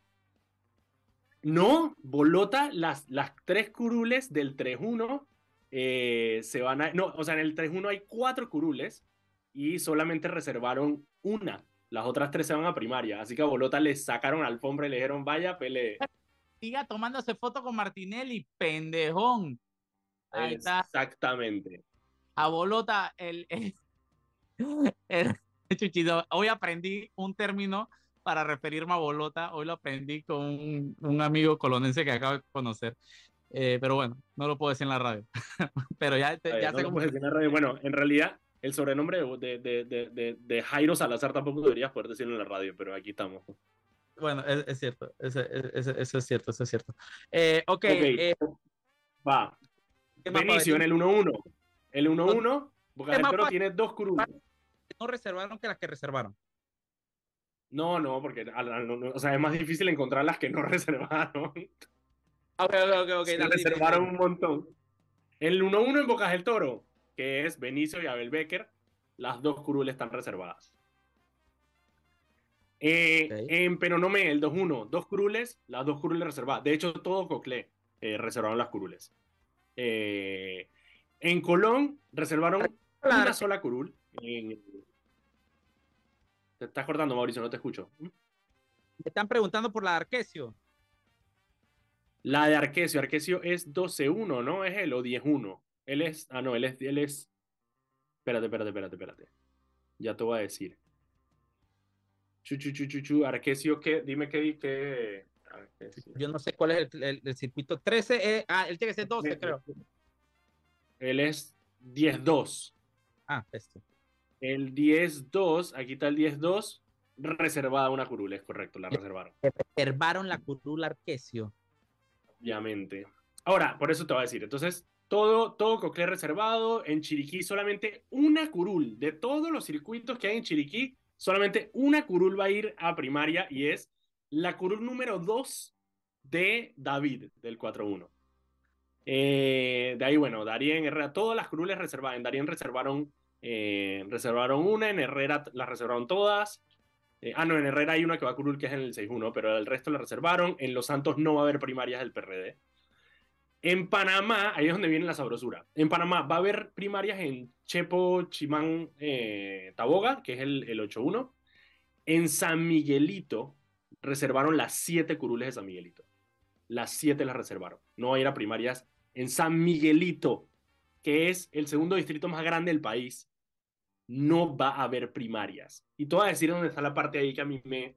No, Bolota, las, las tres curules del 3-1 eh, se van a... No, o sea, en el 3-1 hay cuatro curules y solamente reservaron una. Las otras tres se van a primaria. Así que a Bolota le sacaron alfombra y le dijeron, vaya, pele. siga tomándose foto con Martinelli, pendejón. Ahí está. Exactamente. A Bolota, el, el, <laughs> el- <laughs> Chuchito, hoy aprendí un término para referirme a Bolota. Hoy lo aprendí con un, un amigo colonense que acabo de conocer. Eh, pero bueno, no lo puedo decir en la radio. <laughs> pero ya, A ver, ya no sé cómo. decir en la radio. Bueno, en realidad, el sobrenombre de, de, de, de, Jairo Salazar tampoco deberías poder decirlo en la radio, pero aquí estamos. Bueno, es, es cierto. Eso, eso- eso es cierto, eso es cierto. Eh, ok, Ok, eh, va. ¿qué más Benicio en el 1-1. El 1-1, Boca ¿Qué del más Toro pa- tiene dos curules. No reservaron que las que reservaron. No, no, porque no- o sea, es más difícil encontrar las que no <laughs> reservaron. Ok, ok, ok. Se reservaron un montón. El 1-1 en Bocas del Toro, que es Benicio y Abel Becker, las dos curules están reservadas. Eh, Ok. En Penonomé, el 2-1, dos curules, las dos curules reservadas. De hecho, todo Coclé eh, reservaron las curules. Eh, en Colón reservaron una sola curul. En- Te estás cortando, Mauricio, no te escucho. Me están preguntando por la de Arquesio. La de Arquesio, Arquesio es 12-1, ¿no? Es él o 10-1. Él es, ah, no, él es, él es, espérate, espérate, espérate, espérate. Ya te voy a decir. Chu, chu, chu, chu, chu, Arquesio, ¿qué? Dime qué, qué. Yo no sé cuál es el, el- el circuito. 13, eh, ah, él tiene que ser 12, Eh, creo. Él es 10-2. Ah, este. El 10-2, aquí está el 10-2, reservada una curul, es correcto, la reservaron, Reservaron la curula Arquesio. obviamente. Ahora, por eso te voy a decir, entonces, todo, todo Coclé reservado, en Chiriquí solamente una curul, de todos los circuitos que hay en Chiriquí, solamente una curul va a ir a primaria y es la curul número 2 de David, del 4-1. Eh, de ahí, bueno, Darien, todas las curules reservadas. En Darien reservaron, eh, reservaron una, en Herrera las reservaron todas. Eh, ah, no, en Herrera hay una que va a curul que es en el 6-1, pero el resto la reservaron. En Los Santos no va a haber primarias del PRD. En Panamá, ahí es donde viene la sabrosura. En Panamá va a haber primarias en Chepo, Chimán, eh, Taboga, que es el, el 8-1. En San Miguelito reservaron las siete curules de San Miguelito. Las siete las reservaron. No va a ir a primarias en San Miguelito, que es el segundo distrito más grande del país. No va a haber primarias. Y te voy a decir dónde está la parte ahí que a mí me...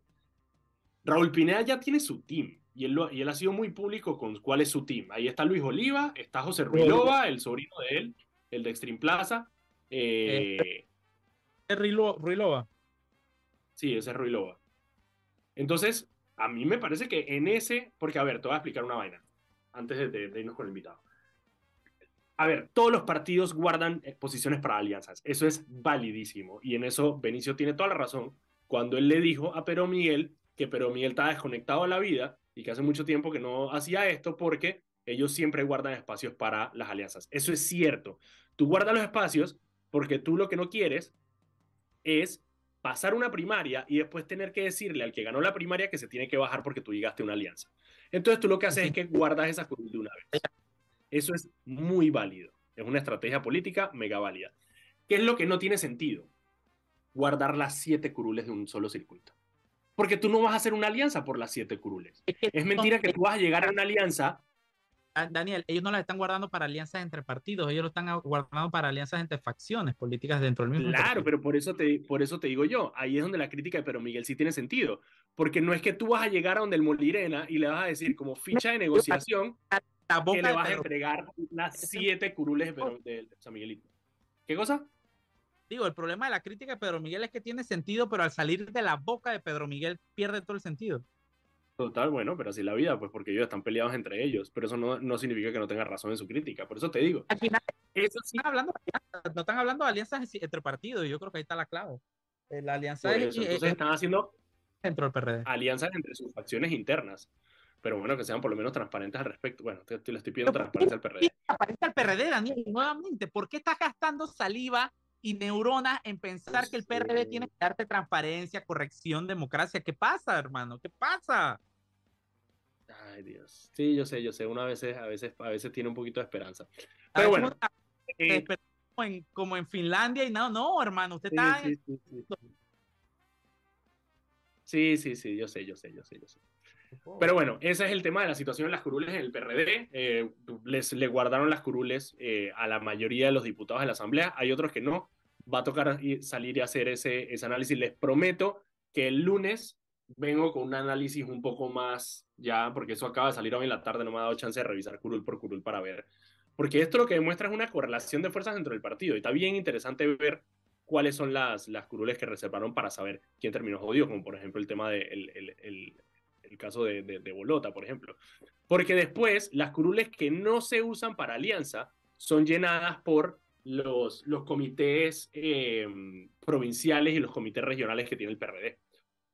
Raúl Pineda ya tiene su team. Y él, lo- y él ha sido muy público con cuál es su team. Ahí está Luis Oliva, está José Ruilova, el sobrino de él, el de Extreme Plaza. eh, Es Ruilo- Ruilova. Sí, ese es Ruilova. Entonces, a mí me parece que en ese, porque a ver, te voy a explicar una vaina, antes de, de- de irnos con el invitado. A ver, todos los partidos guardan eh, posiciones para alianzas, eso es validísimo, y en eso Benicio tiene toda la razón, cuando él le dijo a Pero Miguel que Pero Miguel estaba desconectado de la vida y que hace mucho tiempo que no hacía esto porque ellos siempre guardan espacios para las alianzas. Eso es cierto. Tú guardas los espacios porque tú lo que no quieres es pasar una primaria y después tener que decirle al que ganó la primaria que se tiene que bajar porque tú llegaste a una alianza. Entonces tú lo que haces es que guardas esas curules de una vez. Eso es muy válido. Es una estrategia política mega válida. ¿Qué es lo que no tiene sentido? Guardar las siete curules de un solo circuito. Porque tú no vas a hacer una alianza por las siete curules. Es mentira que tú vas a llegar a una alianza Daniel, ellos no las están guardando para alianzas entre partidos, ellos lo están guardando para alianzas entre facciones políticas dentro del mismo. Claro, pero por eso, te, por eso te digo yo, ahí es donde la crítica de Pero Miguel sí tiene sentido, porque no es que tú vas a llegar a donde el Molirena y le vas a decir como ficha de negociación que le vas a entregar las siete curules de, de San Miguelito. ¿Qué cosa? Digo, el problema de la crítica de Pedro Miguel es que tiene sentido, pero al salir de la boca de Pedro Miguel pierde todo el sentido. Total, bueno, pero así la vida, pues porque ellos están peleados entre ellos, pero eso no, no significa que no tenga razón en su crítica, por eso te digo. Al final, eso sí. están hablando, no están hablando de alianzas entre partidos, y yo creo que ahí está la clave. Eh, la alianza es, entonces están haciendo dentro del PRD. alianzas entre sus facciones internas, pero bueno, que sean por lo menos transparentes al respecto. Bueno, te, le estoy pidiendo transparencia al PRD. Transparencia al PRD, Daniel, nuevamente, ¿por qué estás gastando saliva y neuronas en pensar que el PRD tiene que darte transparencia, corrección, democracia? ¿Qué pasa, hermano? ¿Qué pasa? Ay, Dios. Sí, yo sé, yo sé. Uno a veces, a veces, a veces tiene un poquito de esperanza. Pero bueno. Eh, como, en, Finlandia y no, no, hermano, usted está. Sí, sí, sí, yo sé, yo sé, yo sé, yo sé. Pero bueno, ese es el tema de la situación en las curules en el PRD. Eh, les, le guardaron las curules eh, a la mayoría de los diputados de la Asamblea. Hay otros que no. Va a tocar salir y hacer ese, ese análisis. Les prometo que el lunes vengo con un análisis un poco más ya, porque eso acaba de salir hoy en la tarde, no me ha dado chance de revisar curul por curul para ver. Porque esto lo que demuestra es una correlación de fuerzas dentro del partido. Y está bien interesante ver cuáles son las, las curules que reservaron para saber quién terminó jodido, como por ejemplo el tema del de el, el, caso de, Bolota, por ejemplo. Porque después las curules que no se usan para alianza son llenadas por los, los comités eh, provinciales y los comités regionales que tiene el PRD.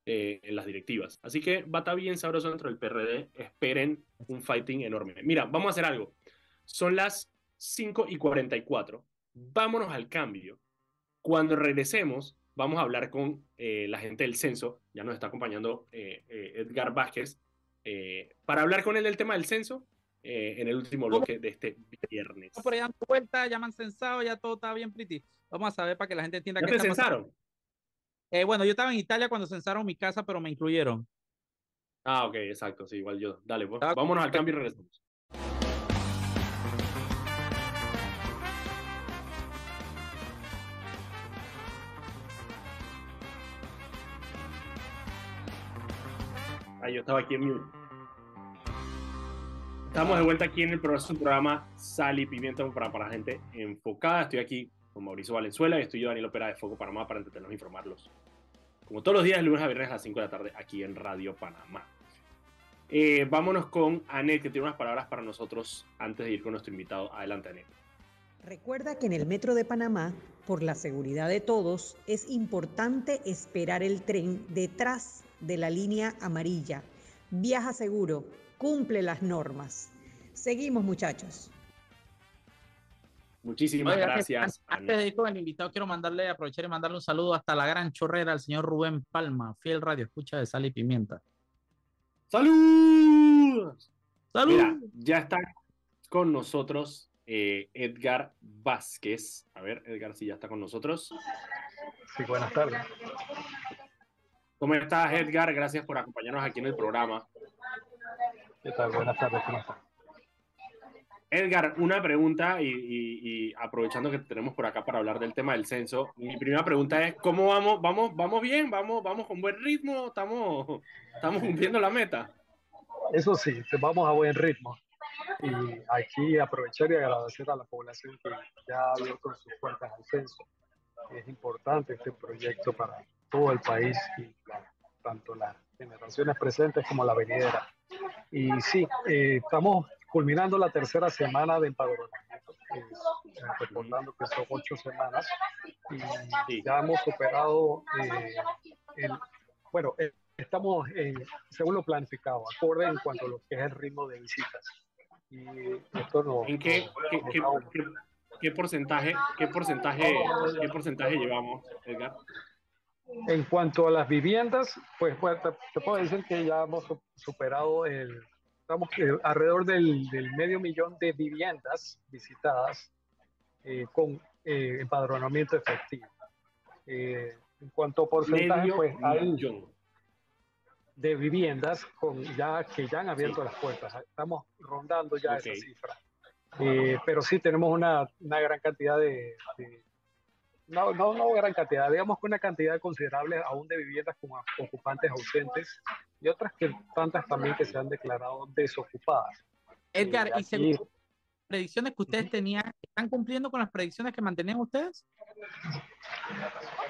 Eh, en las directivas. Así que va a estar bien sabroso dentro del PRD. Esperen un fighting enorme. Mira, vamos a hacer algo. Son las 5 y 44. Vámonos al cambio. Cuando regresemos, vamos a hablar con eh, la gente del censo. Ya nos está acompañando eh, Edgar Vázquez para hablar con él del tema del censo en el último bloque de este viernes. Por allá vuelta, ya me han censado, ya todo está bien pretty. Vamos a saber para que la gente entienda que. censaron? Eh, bueno, yo estaba en Italia cuando censaron mi casa, pero me incluyeron. Ah, ok, exacto, sí, igual yo. Dale, pues, vámonos al cambio y regresamos. Ah, yo estaba aquí en mute. Estamos de vuelta aquí en el programa Sal y Pimienta para, para gente enfocada. Estoy aquí con Mauricio Valenzuela y estoy yo, Daniel Opera de Foco Panamá, para entretenernos e informarlos. Como todos los días, lunes a viernes a las 5 de la tarde, aquí en Radio Panamá. Eh, vámonos con Anet, que tiene unas palabras para nosotros antes de ir con nuestro invitado. Adelante, Anet. Recuerda que en el Metro de Panamá, por la seguridad de todos, es importante esperar el tren detrás de la línea amarilla. Viaja seguro, cumple las normas. Seguimos, muchachos. Muchísimas gracias. Antes, de ir con el invitado, quiero mandarle, aprovechar y mandarle un saludo hasta la gran chorrera al señor Rubén Palma, fiel radio escucha de Sal y Pimienta. ¡Saludos! ¡Salud! ya está con nosotros eh, Edgar Vázquez. A ver, Edgar, si ya está con nosotros. Sí, buenas tardes. ¿Cómo estás, Edgar? Gracias por acompañarnos aquí en el programa. ¿Qué tal? Buenas tardes, ¿cómo estás? Edgar, una pregunta y, aprovechando que tenemos por acá para hablar del tema del censo, mi primera pregunta es, ¿cómo vamos? ¿Vamos, vamos bien? ¿Vamos, vamos con buen ritmo? ¿Estamos, ¿Estamos cumpliendo la meta? Eso sí, vamos a buen ritmo. Y aquí aprovechar y agradecer a la población que ya ha abierto sus puertas al censo. Es importante este proyecto para todo el país y tanto las generaciones presentes como la venidera. Y sí, eh, estamos culminando la tercera semana de empadronamiento, eh, recordando que son ocho semanas y ya hemos superado eh, el, bueno, eh, estamos según lo planificado, acorde en cuanto a lo que es el ritmo de visitas. Y esto ¿En qué, qué, porcentaje, qué porcentaje, qué porcentaje llevamos, Edgar? En cuanto a las viviendas, pues, pues te puedo decir que ya hemos superado el estamos alrededor del, medio millón de viviendas visitadas eh, con eh, empadronamiento efectivo. Eh, en cuanto a porcentaje, pues hay... de viviendas con ya, que ya han abierto las puertas. Estamos rondando ya esa cifra. Eh, pero sí tenemos una, una gran cantidad de, no, no, no gran cantidad, digamos que una cantidad considerable aún de viviendas con ocupantes ausentes y otras que tantas también que se han declarado desocupadas. Edgar, ¿y según predicciones que ustedes tenían, están cumpliendo con las predicciones que mantenían ustedes?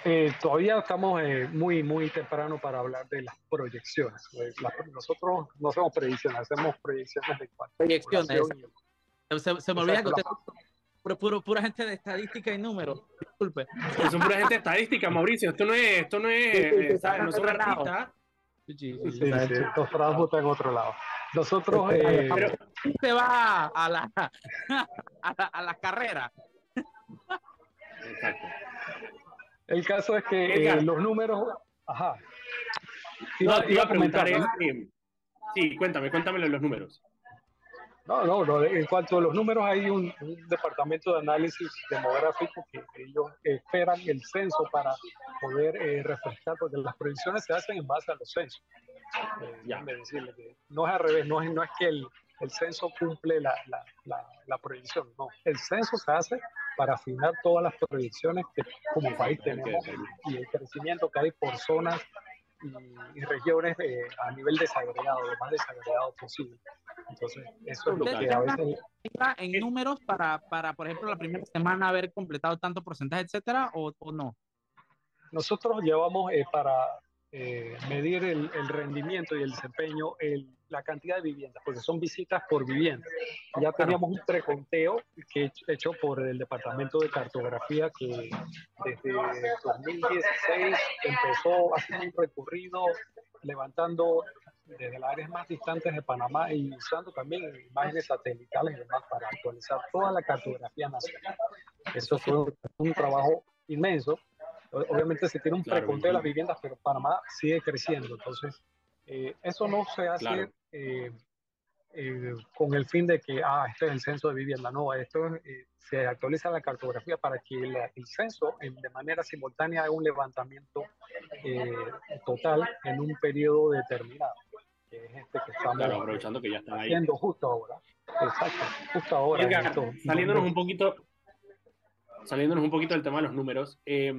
Eh, todavía estamos eh, muy, muy temprano para hablar de las proyecciones. Eh, nosotros no hacemos predicciones, hacemos proyecciones de Proyecciones. Se, se, me olvida que usted puro, pura gente de estadística y números. Disculpe. Son pura gente de estadística, Mauricio. Esto no es, esto no es, no son artistas. Sí, sí, sí, los trabajos están en otro lado. Nosotros. Eh, se va a la, <laughs> a la, a la carrera. Exacto. El caso es que eh, los números. Ajá. Iba, iba a preguntar. Es, sí, cuéntame, cuéntame los números. No, no, no, en cuanto a los números, hay un, departamento de análisis demográfico que ellos esperan el censo para poder eh, refrescar, porque las predicciones se hacen en base a los censos. Eh, ya. decirle que no es al revés, no es, no es que el, el censo cumple la, la, la, la, predicción, no, el censo se hace para afinar todas las predicciones que como país tenemos y el crecimiento que hay por zonas y, regiones eh, a nivel desagregado, lo más desagregado posible. Entonces, eso es lo que a veces... ¿En números para, para, por ejemplo, la primera semana haber completado tanto porcentaje, etcétera, o, o no? Nosotros llevamos eh, para eh, medir el, el, rendimiento y el desempeño, el, la cantidad de viviendas, porque son visitas por vivienda. Ya teníamos un preconteo que hecho por el Departamento de Cartografía que desde 2016 empezó haciendo un recorrido levantando desde las áreas más distantes de Panamá y usando también imágenes satelitales y demás para actualizar toda la cartografía nacional. Eso fue un trabajo inmenso Obviamente se tiene un preconteo de las viviendas, pero Panamá sigue creciendo. Entonces, eh, eso no se hace eh, eh, con el fin de que, ah, este es el censo de vivienda. No, esto se actualiza la cartografía para que el censo de manera simultánea haga un levantamiento total en un periodo determinado. Que es este que estamos aprovechando que ya están ahí. Haciendo justo ahora. Exacto, justo ahora. saliéndonos un poquito saliéndonos un poquito del tema de los números, eh,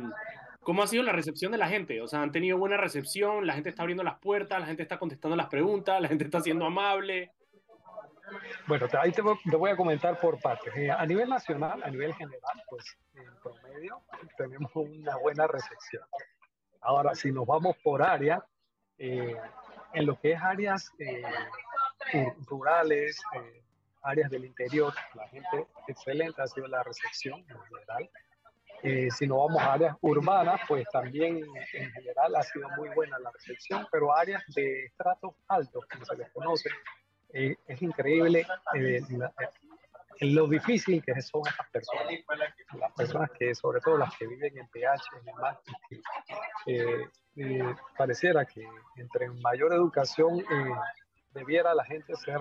¿Cómo ha sido la recepción de la gente? O sea, ¿han tenido buena recepción? ¿La gente está abriendo las puertas? ¿La gente está contestando las preguntas? ¿La gente está siendo amable? Bueno, ahí te voy, a comentar por partes. Eh, a nivel nacional, a nivel general, pues en promedio <laughs> tenemos una buena recepción. Ahora, si nos vamos por área, eh, en lo que es áreas eh, rurales, áreas del interior, la gente excelente ha sido la recepción en general. Eh, si no vamos a áreas urbanas, pues también en general ha sido muy buena la recepción, pero áreas de estratos altos, como se les conoce, eh, es increíble eh, lo difícil que son estas personas, las personas que, sobre todo las que viven en PH y demás, pareciera que entre mayor educación debiera la gente ser,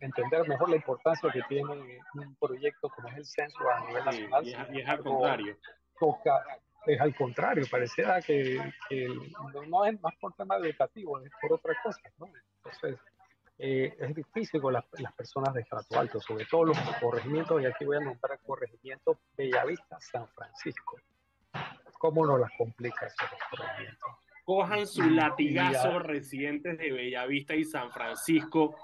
entender mejor la importancia que tiene un proyecto como es el censo a nivel nacional. y es al contrario toca, es al contrario, pareciera que, no es más por tema educativo, es por otra cosa, ¿no? Entonces, eh, es difícil con las, las, personas de estrato alto, sobre todo los corregimientos, y aquí voy a nombrar el corregimiento Bellavista San Francisco. ¿Cómo nos las complica ese corregimiento? Cojan su latigazo residentes de Bellavista y San Francisco,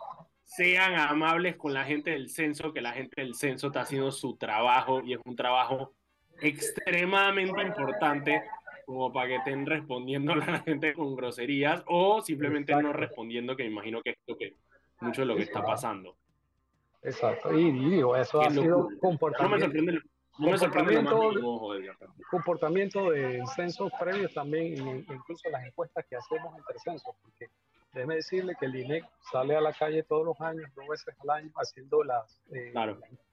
sean amables con la gente del censo, que la gente del censo está haciendo su trabajo y es un trabajo extremadamente importante como para que estén respondiendo a <laughs> la gente con groserías o simplemente no respondiendo, que me imagino que es lo que, mucho de lo que está pasando. Exacto, y digo, eso ha sido comportamiento. No me sorprende, comportamiento de censos previos también, incluso las encuestas que hacemos entre censos, porque déjeme decirle que el INEC sale a la calle todos los años, dos veces al año, haciendo las, eh,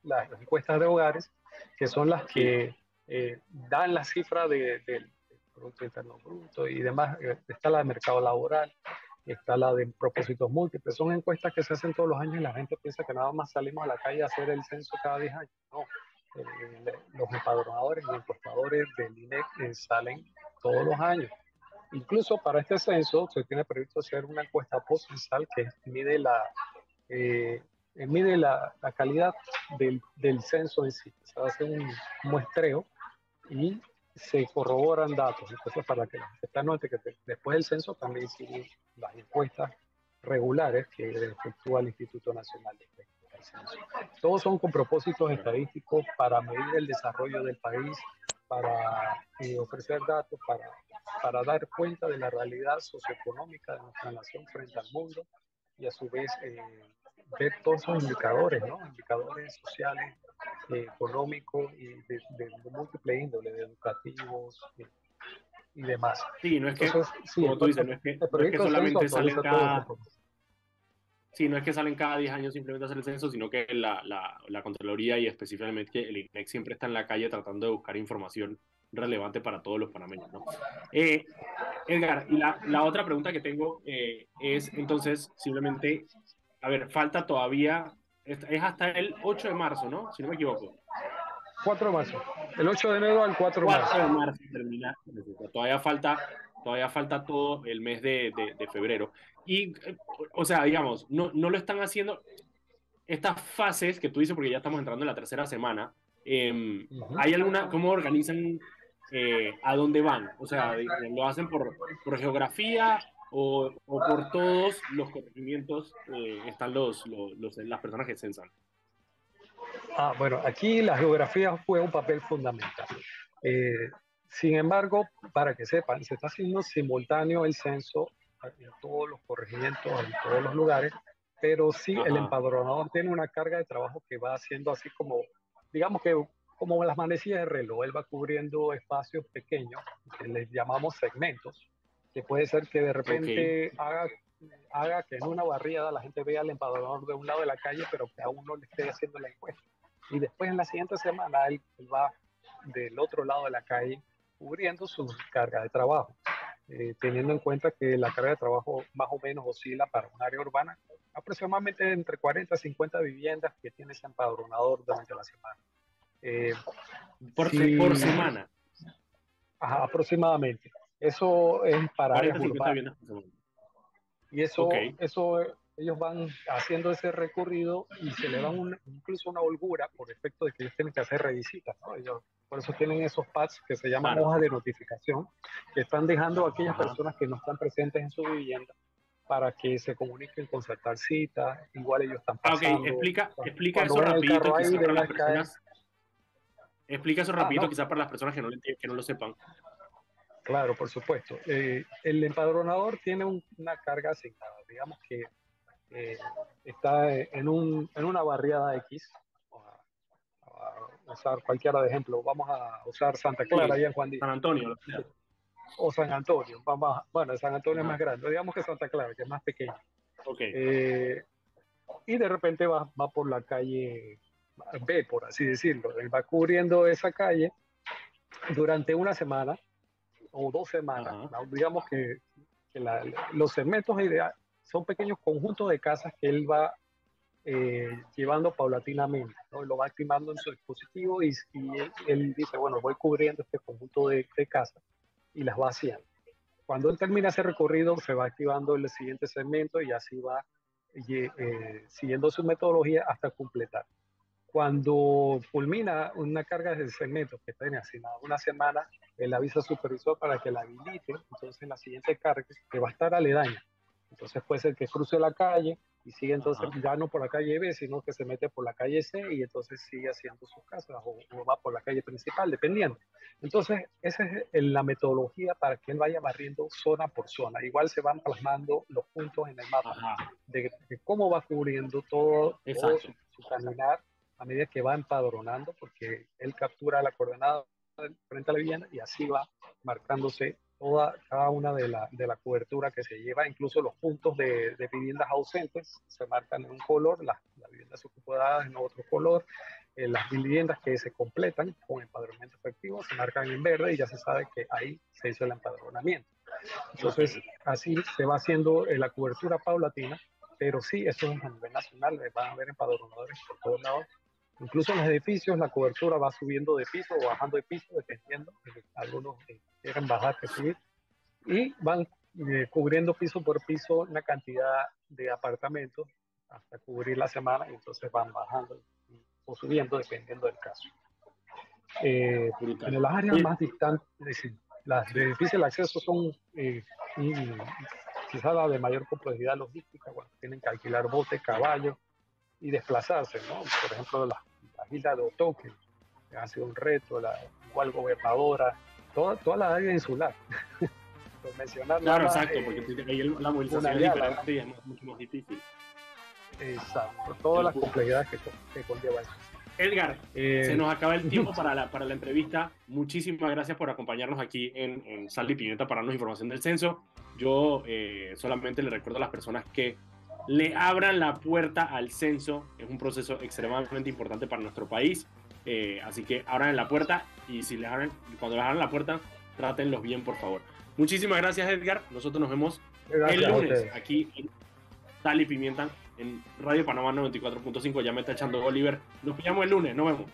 las, encuestas de hogares, que son las que eh, dan la cifra del Producto Interno Bruto y demás. Eh, está la de mercado laboral, está la de propósitos múltiples. Son encuestas que se hacen todos los años y la gente piensa que nada más salimos a la calle a hacer el censo cada 10 años. No, eh, los empadronadores y encuestadores del INEC salen todos los años. Incluso para este censo se tiene previsto hacer una encuesta post-censal que mide la, mide la, calidad del, del, censo en sí. Se hace un muestreo y se corroboran datos. Entonces, para que esta note que después del censo también siguen las encuestas regulares que efectúa el Instituto Nacional de Censo. Todos son con propósitos estadísticos para medir el desarrollo del país, para eh, ofrecer datos, para, para dar cuenta de la realidad socioeconómica de nuestra nación frente al mundo y a su vez eh, ver todos esos indicadores, ¿no? indicadores sociales, eh, económicos y de, de, múltiple índole, de educativos y, demás. Sí, no es que, sí, como tú dices, no es que, no es que solamente salen cada... Sí, no es que salen cada 10 años simplemente a hacer el censo, sino que la, la, la Contraloría y específicamente el INEC siempre está en la calle tratando de buscar información relevante para todos los panameños. ¿no? Eh, Edgar, y la, la, otra pregunta que tengo eh, es entonces simplemente, a ver, falta todavía es hasta el 8 de marzo, ¿no? Si no me equivoco. 4 de marzo. El 8 de enero al 4 de marzo. 4 de marzo termina. Todavía falta, todavía falta todo el mes de, de, de febrero. Y, o sea, digamos, no, no, lo están haciendo. Estas fases que tú dices, porque ya estamos entrando en la tercera semana, eh, uh -huh. ¿hay alguna, cómo organizan eh, a dónde van? O sea, ¿lo hacen por, por geografía o, o, por todos los corregimientos eh, están los, los, los, las personas que censan? Ah, bueno, aquí la geografía juega un papel fundamental. Eh, sin embargo, para que sepan, se está haciendo simultáneo el censo en todos los corregimientos, en todos los lugares, pero sí Ajá. el empadronador tiene una carga de trabajo que va haciendo así como, digamos que como las manecillas de reloj, él va cubriendo espacios pequeños, que les llamamos segmentos, que puede ser que de repente okay. haga, haga que en una barriada la gente vea al empadronador de un lado de la calle, pero que a uno le esté haciendo la encuesta. Y después en la siguiente semana él, va del otro lado de la calle cubriendo su carga de trabajo, eh, teniendo en cuenta que la carga de trabajo más o menos oscila para un área urbana aproximadamente entre 40 y 50 viviendas que tiene ese empadronador durante la semana. Eh, por, por, semana. Ajá, aproximadamente. Eso es para 40, 50 viviendas por semana. Y eso, okay. eso ellos van haciendo ese recorrido y se le dan un, incluso una holgura por efecto de que ellos tienen que hacer revisitas. ¿no? Ellos, por eso tienen esos pads que se llaman claro. hojas de notificación, que están dejando a aquellas Ajá. personas que no están presentes en su vivienda para que se comuniquen, concertar citas, igual ellos están pasando. Ah, ok, explica, explica eso rapidito, quizás para las personas, explica eso rapidito, ah, no. quizás para las personas que no, que no lo sepan. Claro, por supuesto. Eh, el empadronador tiene un, una carga asignada, digamos que eh, está en, un, en, una barriada X, a, a, usar cualquiera de ejemplo, vamos a usar Santa Clara en Juan Díaz. San Antonio. O San Antonio, vamos, bueno, San Antonio es más grande, digamos que Santa Clara, que es más pequeño. Okay. Eh, y de repente va, va por la calle B, por así decirlo. Él va cubriendo esa calle durante una semana o dos semanas. ¿no? Digamos que, que la, los segmentos ideales son pequeños conjuntos de casas que él va eh, llevando paulatinamente, ¿no? lo va activando en su dispositivo y, y él, él, dice, bueno, voy cubriendo este conjunto de, de, casas y las va haciendo. Cuando él termina ese recorrido, se va activando el siguiente segmento y así va eh, siguiendo su metodología hasta completar. Cuando culmina una carga de segmentos que tiene asignada una semana, él avisa al supervisor para que la habilite, entonces la siguiente carga, que va a estar aledaña, entonces puede ser que cruce la calle y sigue entonces Ajá. ya no por la calle B, sino que se mete por la calle C y entonces sigue haciendo sus casas o, o va por la calle principal, dependiendo. Entonces, esa es la metodología para que él vaya barriendo zona por zona. Igual se van plasmando los puntos en el mapa de, de, cómo va cubriendo todo, todo su, su caminar a medida que va empadronando, porque él captura la coordenada frente a la vivienda y así va marcándose toda, cada una de la, de la cobertura que se lleva, incluso los puntos de, de viviendas ausentes se marcan en un color, las, viviendas ocupadas en otro color, eh, las viviendas que se completan con empadronamiento efectivo se marcan en verde y ya se sabe que ahí se hizo el empadronamiento. Entonces, así se va haciendo eh, la cobertura paulatina, pero sí, eso es a nivel nacional, van a haber empadronadores por todos lados Incluso en los edificios la cobertura va subiendo de piso o bajando de piso, dependiendo. Algunos quieren bajar que subir. y van eh, cubriendo piso por piso una cantidad de apartamentos hasta cubrir la semana y entonces van bajando o subiendo dependiendo del caso. Eh, en las áreas más distantes, las de difícil acceso son eh, quizás las de mayor complejidad logística, bueno, tienen que alquilar bote, caballo y desplazarse, ¿no? Por ejemplo, las isla de Otoque, que ha sido un reto, la igual gobernadora, toda, toda la área insular. <laughs> Por mencionar claro, exacto, porque eh, ahí la movilización es diferente y es mucho más difícil. Exacto, todas las complejidades que, que conlleva eso. Edgar, eh, se nos acaba el tiempo <laughs> para la, para la entrevista. Muchísimas gracias por acompañarnos aquí en, en Sal y Pimienta para darnos información del censo. Yo eh, solamente le recuerdo a las personas que le abran la puerta al censo. Es un proceso extremadamente importante para nuestro país. Eh, así que abran la puerta y si les abren, cuando les abran la puerta, trátenlos bien, por favor. Muchísimas gracias, Edgar. Nosotros nos vemos el lunes aquí en Sal y Pimienta en Radio Panamá 94.5. Ya me está echando Oliver. Nos pillamos el lunes. Nos vemos.